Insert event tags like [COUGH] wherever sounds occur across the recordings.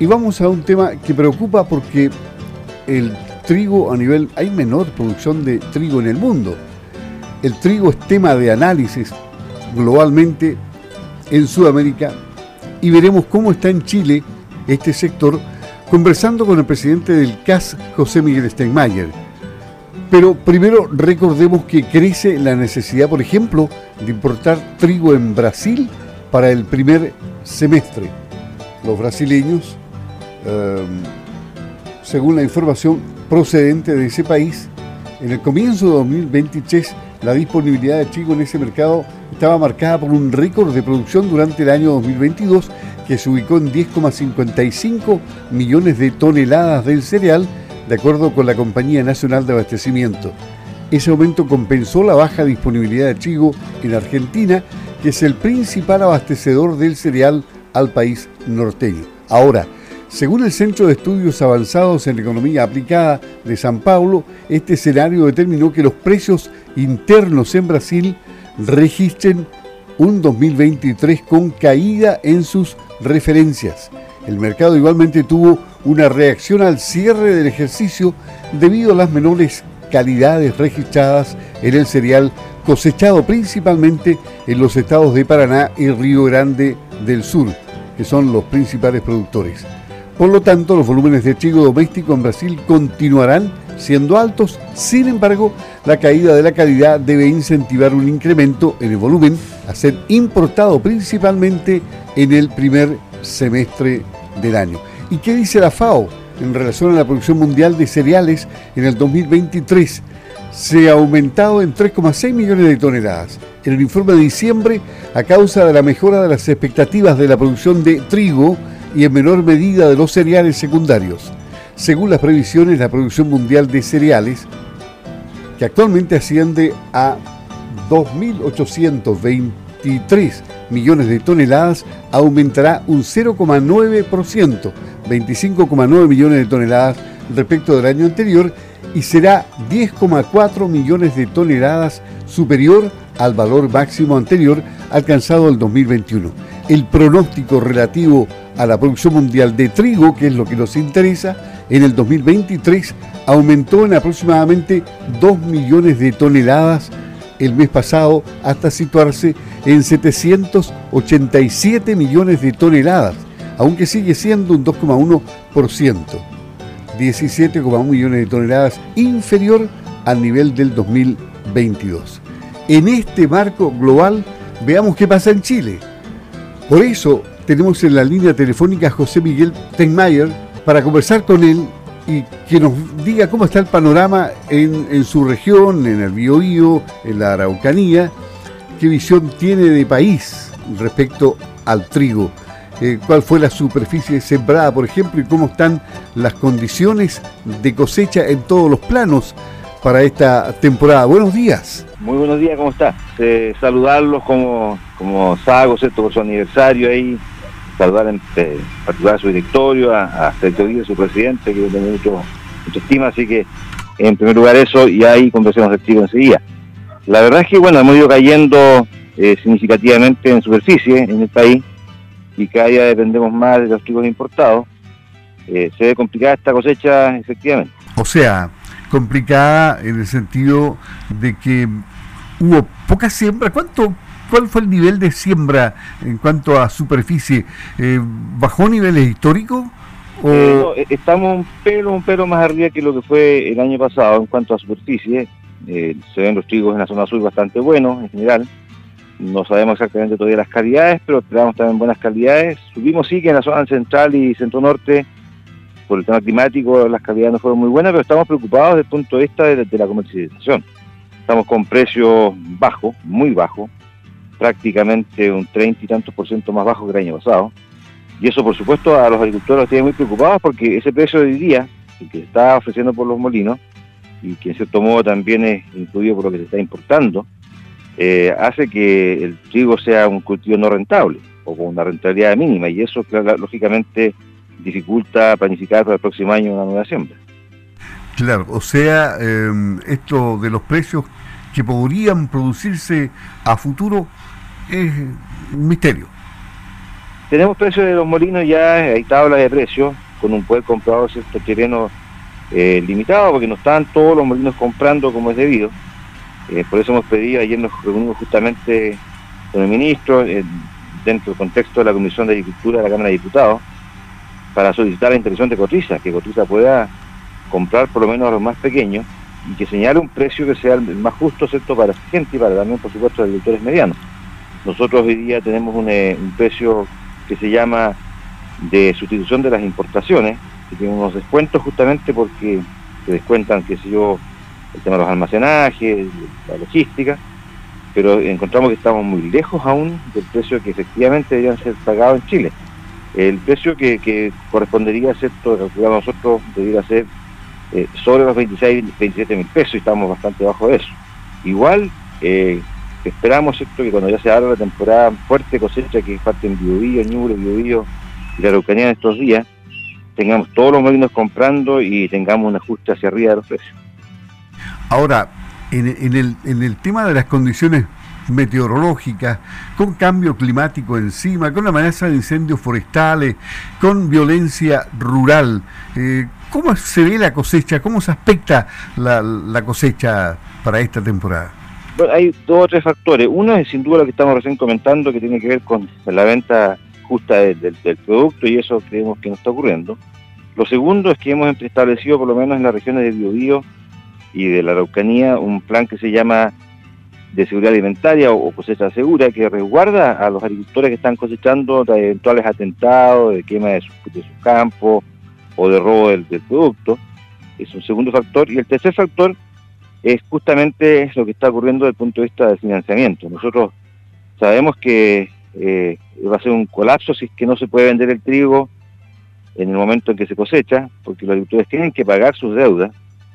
Y vamos a un tema que preocupa porque el trigo a nivel, hay menor producción de trigo en el mundo. El trigo es tema de análisis globalmente en Sudamérica y veremos cómo está en Chile este sector conversando con el presidente del CAS, José Miguel Steinmeier. Pero primero recordemos que crece la necesidad, por ejemplo, de importar trigo en Brasil para el primer semestre. Los brasileños, em, según la información procedente de ese país, en el comienzo de 2023 la disponibilidad de trigo en ese mercado estaba marcada por un récord de producción durante el año 2022 que se ubicó en 10,55 millones de toneladas del cereal, de acuerdo con la Compañía Nacional de Abastecimiento. Ese aumento compensó la baja disponibilidad de trigo en Argentina, que es el principal abastecedor del cereal al país norteño. Ahora, según el Centro de Estudios Avanzados en Economía Aplicada de San Paulo, este escenario determinó que los precios internos en Brasil registren un 2023 con caída en sus referencias. El mercado igualmente tuvo una reacción al cierre del ejercicio debido a las menores calidades registradas en el cereal cosechado principalmente en los estados de Paraná y Río Grande del Sur, que son los principales productores. Por lo tanto, los volúmenes de trigo doméstico en Brasil continuarán siendo altos, sin embargo, la caída de la calidad debe incentivar un incremento en el volumen a ser importado principalmente en el primer semestre del año. ¿Y qué dice la FAO en relación a la producción mundial de cereales en el 2023? Se ha aumentado en 3,6 millones de toneladas. En el informe de diciembre, a causa de la mejora de las expectativas de la producción de trigo, y en menor medida de los cereales secundarios. Según las previsiones, la producción mundial de cereales, que actualmente asciende a 2.823 millones de toneladas, aumentará un 0,9%, 25,9 millones de toneladas respecto del año anterior y será 10,4 millones de toneladas superior al valor máximo anterior alcanzado en 2021. El pronóstico relativo a la producción mundial de trigo, que es lo que nos interesa, en el 2023 aumentó en aproximadamente 2 millones de toneladas el mes pasado hasta situarse en 787 millones de toneladas, aunque sigue siendo un 2,1%, 17,1 millones de toneladas inferior al nivel del 2022. En este marco global, veamos qué pasa en Chile. Por eso tenemos en la línea telefónica a José Miguel Tenmayer para conversar con él y que nos diga cómo está el panorama en, su región, en el Biobío, en la Araucanía, qué visión tiene de país respecto al trigo, eh, cuál fue la superficie sembrada, por ejemplo, y cómo están las condiciones de cosecha en todos los planos para esta temporada. Buenos días. Muy buenos días, ¿cómo está? Eh, saludarlos como, como Sago, ¿cierto? Por su aniversario ahí, saludar en particular a su directorio, a, a Sergio su presidente, que yo mucho, estima, así que en primer lugar eso y ahí conversemos del chico enseguida. La verdad es que bueno, hemos ido cayendo eh, significativamente en superficie en el país y cada día dependemos más de los chicos importados. Eh, se ve complicada esta cosecha efectivamente. O sea, complicada en el sentido de que hubo poca siembra. ¿Cuánto ¿Cuál fue el nivel de siembra en cuanto a superficie? Eh, ¿Bajó niveles históricos? Eh, eh, estamos un pelo, un pelo más arriba que lo que fue el año pasado en cuanto a superficie. se ven los trigos en la zona sur bastante buenos en general. No sabemos exactamente todavía las calidades, pero esperamos también buenas calidades. Subimos sí que en la zona central y centro norte, por el tema climático, las calidades no fueron muy buenas, pero estamos preocupados desde el punto de vista de la comercialización. Estamos con precios bajos, muy bajos, prácticamente un 30 y tantos por ciento más bajo que el año pasado. Y eso, por supuesto, a los agricultores los tiene muy preocupados porque ese precio de hoy día, el que se está ofreciendo por los molinos, y que en cierto modo también es incluido por lo que se está importando, eh, hace que el trigo sea un cultivo no rentable o con una rentabilidad mínima y eso lógicamente dificulta planificar para el próximo año una nueva siembra. Claro, o sea, em, esto de los precios que podrían producirse a futuro es un misterio. Tenemos precios de los molinos ya, hay tablas de precios, con un poder comprador cierto terreno eh, limitado, porque no están todos los molinos comprando como es debido. Eh, por eso hemos pedido, ayer nos reunimos justamente con el ministro, eh, dentro del contexto de la Comisión de Agricultura de la Cámara de Diputados, para solicitar la intervención de Cotriza, que Cotriza pueda comprar por lo menos a los más pequeños y que señale un precio que sea el más justo, ¿cierto?, para la gente y para también, por supuesto, los agricultores medianos. Nosotros hoy día tenemos un, eh, un precio que se llama de sustitución de las importaciones, que tiene unos descuentos justamente porque se descuentan, qué sé yo, el tema de los almacenajes, la logística, pero encontramos que estamos muy lejos aún del precio que efectivamente deberían ser pagados en Chile. El precio que, correspondería, ¿cierto?, calculamos nosotros, debería ser eh, sobre los 26, 27 mil pesos y estamos bastante bajo de eso. Igual eh, esperamos, ¿cierto?, que cuando ya se abra la temporada fuerte cosecha que parte en Biobío, Ñuble, y la Araucanía en estos días, tengamos todos los molinos comprando y tengamos un ajuste hacia arriba de los precios. Ahora, en, el, tema de las condiciones meteorológicas, con cambio climático encima, con amenaza de incendios forestales, con violencia rural. Eh, ¿Cómo se ve la cosecha? ¿Cómo se aspecta la, cosecha para esta temporada? Hay dos o tres factores. Uno es sin duda lo que estamos recién comentando, que tiene que ver con la venta justa del, producto y eso creemos que no está ocurriendo. Lo segundo es que hemos establecido, por lo menos en las regiones de Biobío y de la Araucanía, un plan que se llama de seguridad alimentaria o, cosecha segura que resguarda a los agricultores que están cosechando de eventuales atentados, de quema de sus, campos o de robo del, producto. Es un segundo factor. Y el tercer factor es justamente lo que está ocurriendo desde el punto de vista del financiamiento. Nosotros sabemos que eh, va a ser un colapso si es que no se puede vender el trigo en el momento en que se cosecha, porque los agricultores tienen que pagar sus deudas.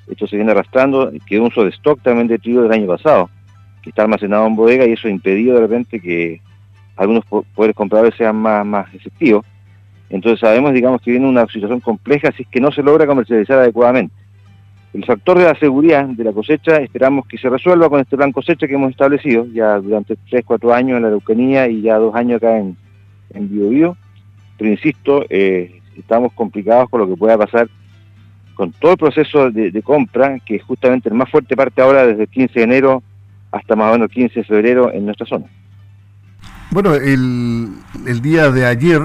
Esto se viene arrastrando, que un de stock también de trigo del año pasado que está almacenado en bodega y eso ha impedido de repente que algunos poderes compradores sean más, más efectivos. Entonces sabemos, digamos, que viene una situación compleja si es que no se logra comercializar adecuadamente. El factor de la seguridad de la cosecha esperamos que se resuelva con este plan cosecha que hemos establecido ya durante 3, 4 años en la Araucanía y ya dos años acá en, en Bio, Pero insisto, eh, estamos complicados con lo que pueda pasar con todo el proceso de, compra, que justamente el más fuerte parte ahora desde el 15 de enero hasta más o menos 15 de febrero en nuestra zona. Bueno, el, el día de ayer,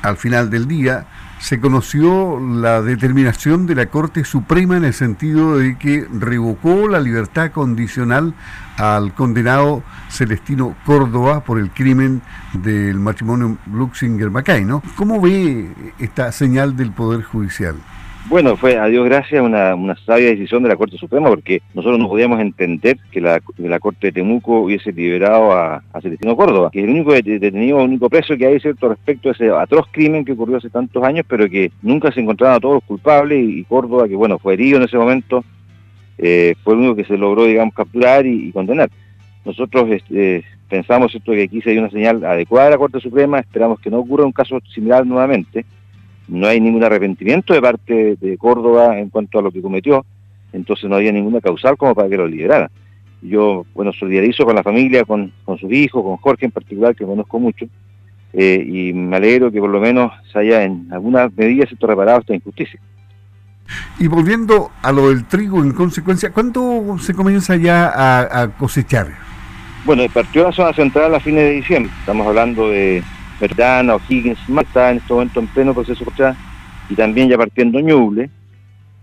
al final del día, se conoció la determinación de la Corte Suprema en el sentido de que revocó la libertad condicional al condenado Celestino Córdoba por el crimen del matrimonio Luxinger-Macay, ¿no? ¿Cómo ve esta señal del Poder Judicial? Bueno, fue a Dios gracias una, una sabia decisión de la Corte Suprema porque nosotros no podíamos entender que la, Corte de Temuco hubiese liberado a, Celestino Córdoba, que es el único detenido, el único preso que hay cierto respecto a ese atroz crimen que ocurrió hace tantos años, pero que nunca se encontraron a todos los culpables y, Córdoba, que bueno, fue herido en ese momento, eh, fue el único que se logró, digamos, capturar y, condenar. Nosotros este, pensamos esto que aquí se dio una señal adecuada de la Corte Suprema, esperamos que no ocurra un caso similar nuevamente no hay ningún arrepentimiento de parte de Córdoba en cuanto a lo que cometió, entonces no había ninguna causal como para que lo liberara. Yo, bueno, solidarizo con la familia, con, con sus hijos, con Jorge en particular, que conozco mucho, eh, y me alegro que por lo menos se haya en algunas medidas esto reparado esta injusticia. Y volviendo a lo del trigo, en consecuencia, ¿cuándo se comienza ya a, cosechar? Bueno, partió la zona central a fines de diciembre, estamos hablando de Verdana, O'Higgins, está en este momento en pleno proceso de y también ya partiendo Ñuble.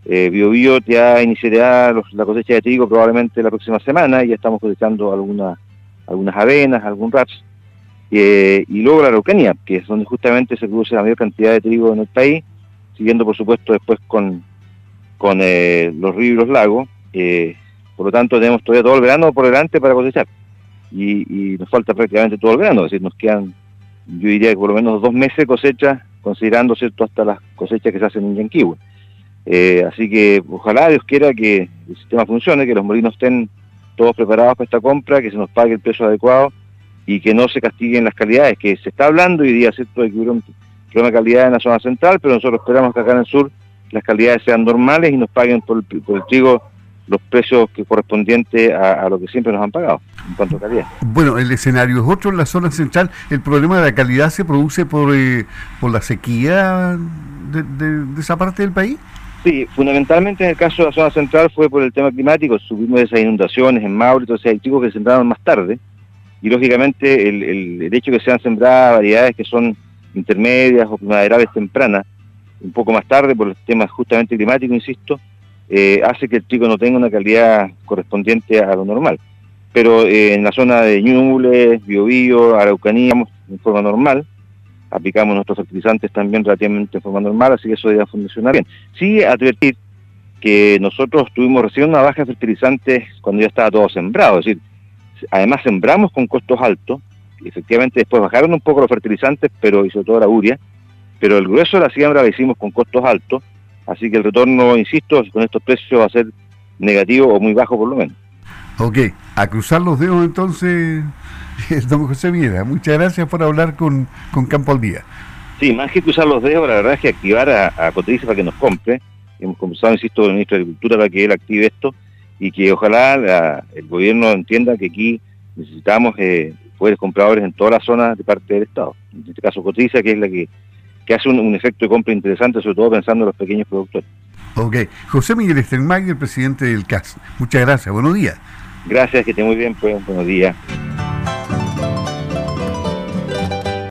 Eh, Bio, Bio ya iniciará la cosecha de trigo probablemente la próxima semana y ya estamos cosechando algunas algunas avenas, algún raps. Eh, y luego la Araucanía, que es donde justamente se produce la mayor cantidad de trigo en el país, siguiendo por supuesto después con, con eh, los ríos y los lagos. Eh, por lo tanto tenemos todavía todo el verano por delante para cosechar. Y, y nos falta prácticamente todo el verano, es decir, nos quedan yo diría que por lo menos dos meses de cosecha, considerando cierto hasta las cosechas que se hacen en Yanquihue. Eh, así que ojalá Dios quiera que el sistema funcione, que los molinos estén todos preparados para esta compra, que se nos pague el peso adecuado y que no se castiguen las calidades, que se está hablando hoy día, ¿cierto?, de que hubiera un problema de calidad en la zona central, pero nosotros esperamos que acá en el sur las calidades sean normales y nos paguen por el, trigo los precios que correspondientes a, lo que siempre nos han pagado en cuanto a calidad. Bueno, el escenario es otro en la zona central. El problema de la calidad se produce por, eh, por la sequía de, esa parte del país. Sí, fundamentalmente en el caso de la zona central fue por el tema climático. Subimos esas inundaciones en Mauro, entonces hay chicos que sembraron más tarde. Y lógicamente el, el, hecho de que sean sembradas variedades que son intermedias o primaverales tempranas, un poco más tarde por el tema justamente climático, insisto, eh, hace que el trigo no tenga una calidad correspondiente a lo normal. Pero eh, en la zona de Ñuble, Biobío, Araucanía, en forma normal, aplicamos nuestros fertilizantes también relativamente en forma normal, así que eso debe funcionar bien. Sí, advertir que nosotros tuvimos recién una baja de fertilizantes cuando ya estaba todo sembrado, es decir, además sembramos con costos altos, efectivamente después bajaron un poco los fertilizantes, pero y sobre todo la uria, pero el grueso de la siembra la hicimos con costos altos, Así que el retorno, insisto, con estos precios va a ser negativo o muy bajo por lo menos. Ok, a cruzar los dedos entonces, [LAUGHS] don José Miera. Muchas gracias por hablar con, Campo al Día. Sí, más que cruzar los dedos, la verdad es que activar a, a para que nos compre. Hemos conversado, insisto, con el ministro de Agricultura para que él active esto y que ojalá el gobierno entienda que aquí necesitamos eh, poderes compradores en todas las zonas de parte del Estado. En este caso Cotiza, que es la que que hace un, efecto de compra interesante, sobre todo pensando en los pequeños productores. Ok. José Miguel el presidente del CAS. Muchas gracias. Buenos días. Gracias, que esté muy bien. Pues, buenos días.